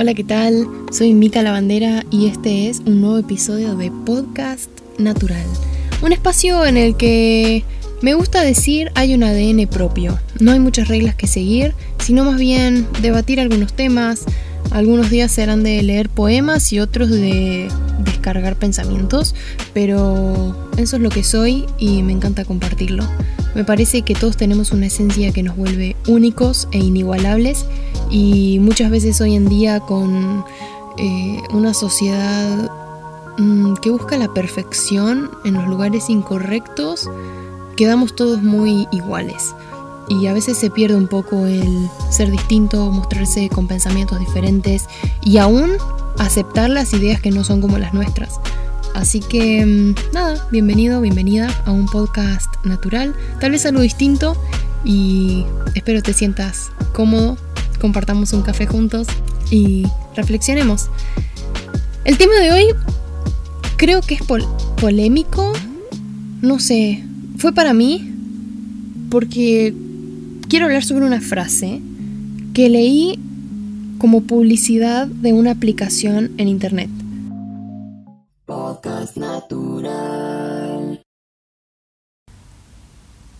Hola, ¿qué tal? Soy Mica Lavandera y este es un nuevo episodio de Podcast Natural. Un espacio en el que me gusta decir hay un ADN propio. No hay muchas reglas que seguir, sino más bien debatir algunos temas. Algunos días serán de leer poemas y otros de descargar pensamientos, pero eso es lo que soy y me encanta compartirlo. Me parece que todos tenemos una esencia que nos vuelve únicos e inigualables y muchas veces hoy en día con eh, una sociedad mm, que busca la perfección en los lugares incorrectos, quedamos todos muy iguales. Y a veces se pierde un poco el ser distinto, mostrarse con pensamientos diferentes y aún aceptar las ideas que no son como las nuestras. Así que mm, nada, bienvenido, bienvenida a un podcast natural, tal vez algo distinto y espero te sientas cómodo, compartamos un café juntos y reflexionemos. El tema de hoy creo que es polémico, no sé, fue para mí porque quiero hablar sobre una frase que leí como publicidad de una aplicación en internet. Natural.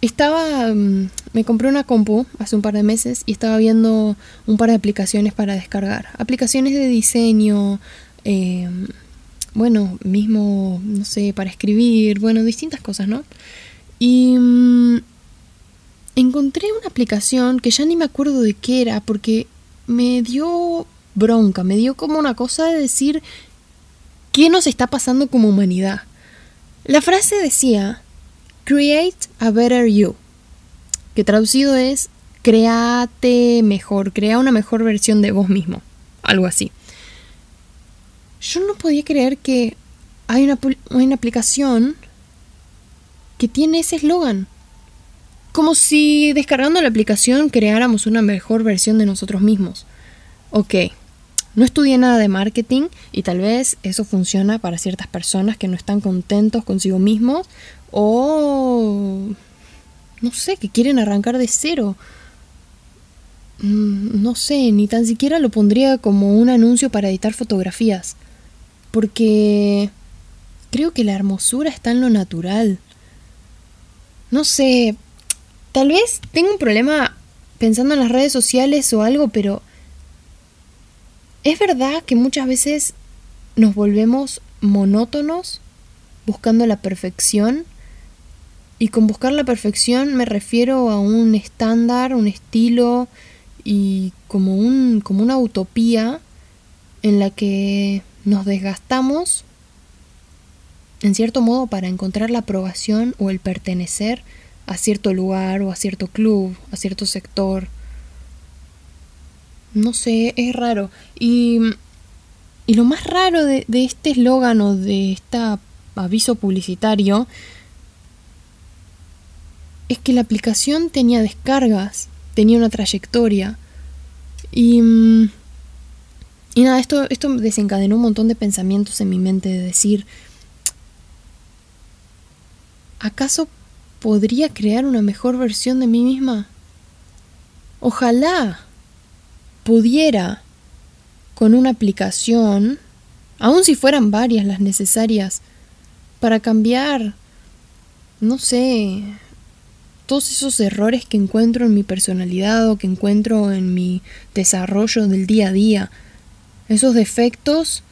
Estaba, mm, me compré una compu hace un par de meses y estaba viendo un par de aplicaciones para descargar. Aplicaciones de diseño, em, bueno, mismo, no sé, para escribir, bueno, distintas cosas, ¿no? Y mm, encontré una aplicación que ya ni me acuerdo de qué era porque me dio bronca, me dio como una cosa de decir, ¿Qué nos está pasando como humanidad? La frase decía, Create a better you, que traducido es, créate mejor, crea una mejor versión de vos mismo, algo así. Yo no podía creer que hay una, una aplicación que tiene ese eslogan. Como si descargando la aplicación creáramos una mejor versión de nosotros mismos. Ok, no estudié nada de marketing y tal vez eso funciona para ciertas personas que no están contentos consigo mismos o no sé, que quieren arrancar de cero. Mm, no sé, ni tan siquiera lo pondría como un anuncio para editar fotografías. Porque creo que la hermosura está en lo natural. No sé, tal vez tengo un problema pensando en las redes sociales o algo, pero es verdad que muchas veces nos volvemos monótonos buscando la perfección y con buscar la perfección me refiero a un estándar, un estilo y como, un, como una utopía en la que nos desgastamos en cierto modo para encontrar la aprobación o el pertenecer a cierto lugar o a cierto club, a cierto sector no sé, es raro. Y, y lo más raro de, de este eslogan o de este aviso publicitario es que la aplicación tenía descargas, tenía una trayectoria. Y, y nada, esto, esto desencadenó un montón de pensamientos en mi mente de decir, ¿acaso podría crear una mejor versión de mí misma? Ojalá pudiera con una aplicación, aun si fueran varias las necesarias, para cambiar, no sé, todos esos errores que encuentro en mi personalidad o que encuentro en mi desarrollo del día a día, esos defectos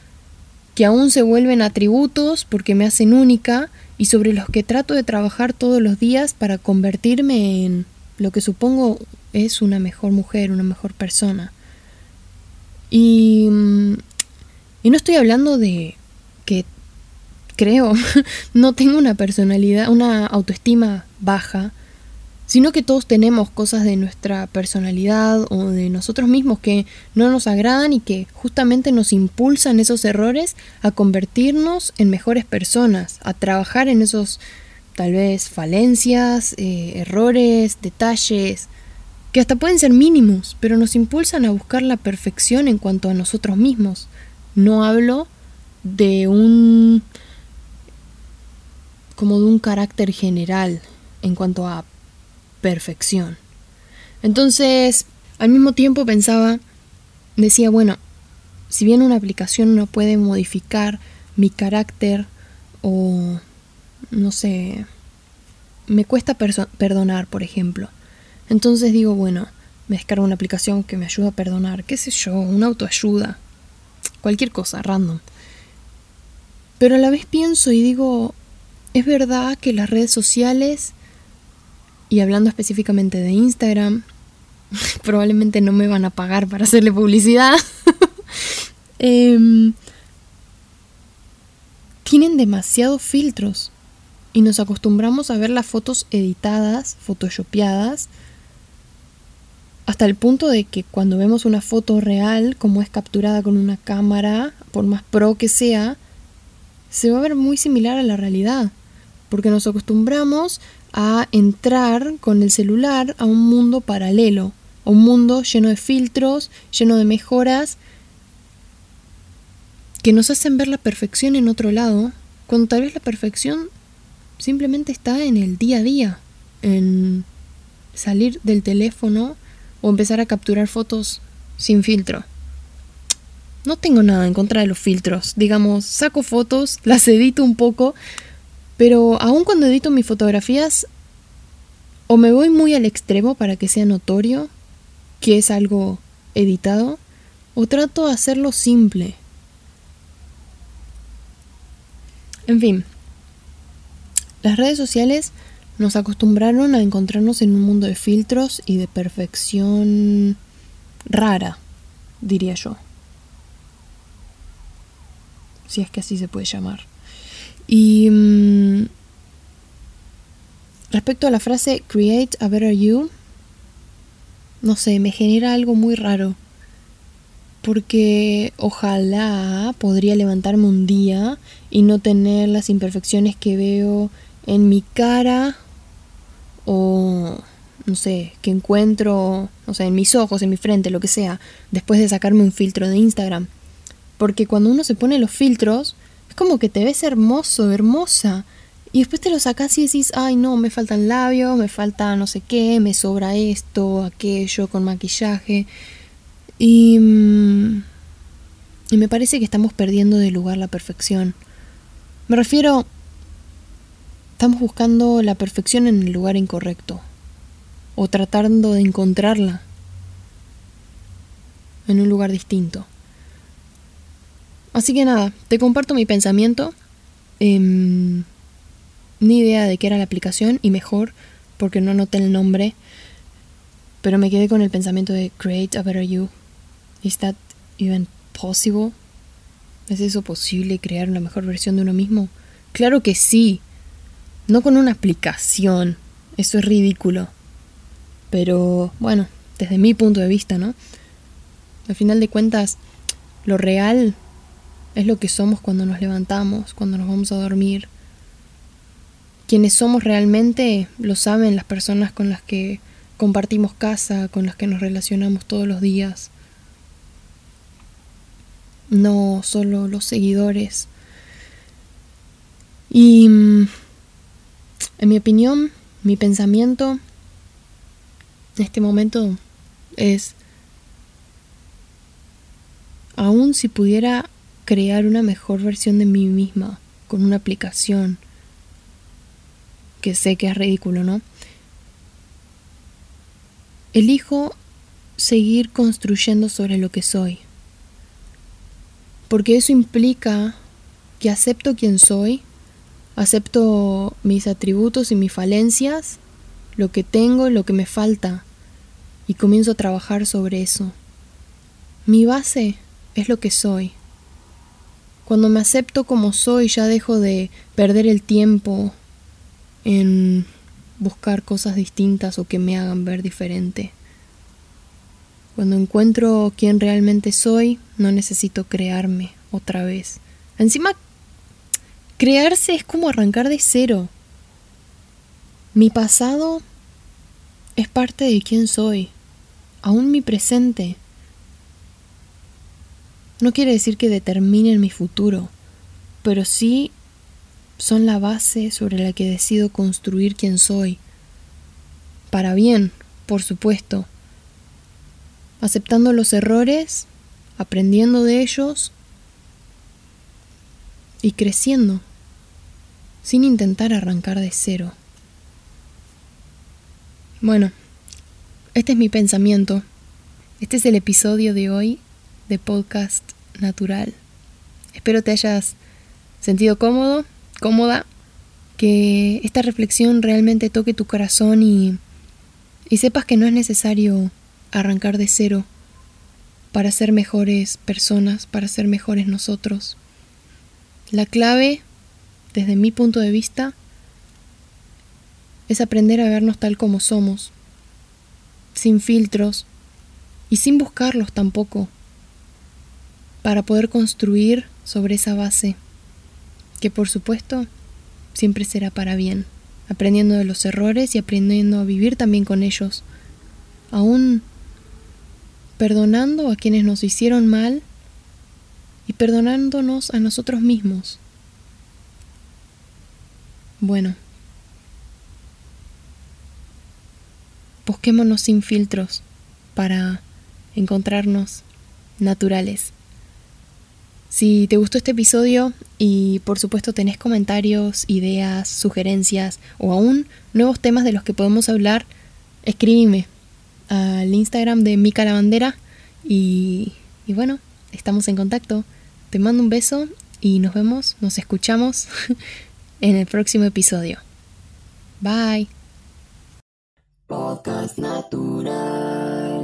que aún se vuelven atributos porque me hacen única y sobre los que trato de trabajar todos los días para convertirme en lo que supongo es una mejor mujer, una mejor persona. Y, mm, y no estoy hablando de que creo no tengo una personalidad, una autoestima baja, sino que todos tenemos cosas de nuestra personalidad o de nosotros mismos que no nos agradan y que justamente nos impulsan esos errores a convertirnos en mejores personas, a trabajar en esos tal vez falencias, eh, errores, detalles, que hasta pueden ser mínimos, pero nos impulsan a buscar la perfección en cuanto a nosotros mismos. No hablo de un como de un carácter general en cuanto a perfección. Entonces, al mismo tiempo pensaba, decía, bueno, si bien una aplicación no puede modificar mi carácter o, no sé, me cuesta perdonar, por ejemplo. Entonces digo, bueno, me descargo una aplicación que me ayuda a perdonar, qué sé yo, una autoayuda, cualquier cosa, random. Pero a la vez pienso y digo, es verdad que las redes sociales, y hablando específicamente de Instagram, probablemente no me van a pagar para hacerle publicidad, em, tienen demasiados filtros y nos acostumbramos a ver las fotos editadas, photoshopeadas, hasta el punto de que cuando vemos una foto real, como es capturada con una cámara, por más pro que sea, se va a ver muy similar a la realidad, porque nos acostumbramos a entrar con el celular a un mundo paralelo, a un mundo lleno de filtros, lleno de mejoras, que nos hacen ver la perfección en otro lado, cuando tal vez la perfección simplemente está en el día a día, en salir del teléfono, o empezar a capturar fotos sin filtro. No tengo nada en contra de los filtros. Digamos, saco fotos, las edito un poco, pero aun cuando edito mis fotografías, o me voy muy al extremo para que sea notorio que es algo editado, o trato de hacerlo simple. En fin, las redes sociales nos acostumbraron a encontrarnos en un mundo de filtros y de perfección rara, diría yo. Si es que así se puede llamar. Y mm, respecto a la frase create a better you, no sé, me genera algo muy raro. Porque ojalá podría levantarme un día y no tener las imperfecciones que veo en mi cara o no sé, que encuentro, o sea, en mis ojos, en mi frente, lo que sea, después de sacarme un filtro de Instagram. Porque cuando uno se pone los filtros, es como que te ves hermoso, hermosa. Y después te lo sacas y decís, ay no, me faltan labios, me falta no sé qué, me sobra esto, aquello, con maquillaje. Y, mm, y me parece que estamos perdiendo de lugar la perfección. Me refiero Estamos buscando la perfección en el lugar incorrecto o tratando de encontrarla en un lugar distinto. Así que nada, te comparto mi pensamiento. Em, ni idea de qué era la aplicación y mejor porque no anoté el nombre. Pero me quedé con el pensamiento de create a better you. Is that even possible? ¿Es eso posible crear una mejor versión de uno mismo? Claro que sí. No con una aplicación. Eso es ridículo. Pero bueno, desde mi punto de vista, ¿no? Al final de cuentas, lo real es lo que somos cuando nos levantamos, cuando nos vamos a dormir. Quienes somos realmente lo saben las personas con las que compartimos casa, con las que nos relacionamos todos los días. No solo los seguidores. Y mm, en mi opinión, mi pensamiento en este momento es, aun si pudiera crear una mejor versión de mí misma con una aplicación, que sé que es ridículo, ¿no? Elijo seguir construyendo sobre lo que soy, porque eso implica que acepto quien soy Acepto mis atributos y mis falencias, lo que tengo, lo que me falta, y comienzo a trabajar sobre eso. Mi base es lo que soy. Cuando me acepto como soy ya dejo de perder el tiempo en buscar cosas distintas o que me hagan ver diferente. Cuando encuentro quién realmente soy, no necesito crearme otra vez. Encima Crearse es como arrancar de cero. Mi pasado es parte de quién soy, aún mi presente. No quiere decir que determinen mi futuro, pero sí son la base sobre la que decido construir quién soy. Para bien, por supuesto. Aceptando los errores, aprendiendo de ellos y creciendo sin intentar arrancar de cero. Bueno, este es mi pensamiento. Este es el episodio de hoy de Podcast Natural. Espero te hayas sentido cómodo, cómoda, que esta reflexión realmente toque tu corazón y, y sepas que no es necesario arrancar de cero para ser mejores personas, para ser mejores nosotros. La clave, desde mi punto de vista, es aprender a vernos tal como somos, sin filtros y sin buscarlos tampoco, para poder construir sobre esa base, que por supuesto siempre será para bien, aprendiendo de los errores y aprendiendo a vivir también con ellos, aún perdonando a quienes nos hicieron mal y perdonándonos a nosotros mismos. Bueno, busquémonos sin filtros para encontrarnos naturales. Si te gustó este episodio y por supuesto tenés comentarios, ideas, sugerencias o aún nuevos temas de los que podemos hablar, escríbeme al Instagram de Mica Lavandera y, y bueno, estamos en contacto. Te mando un beso y nos vemos, nos escuchamos en el próximo episodio. Bye. Podcast natural.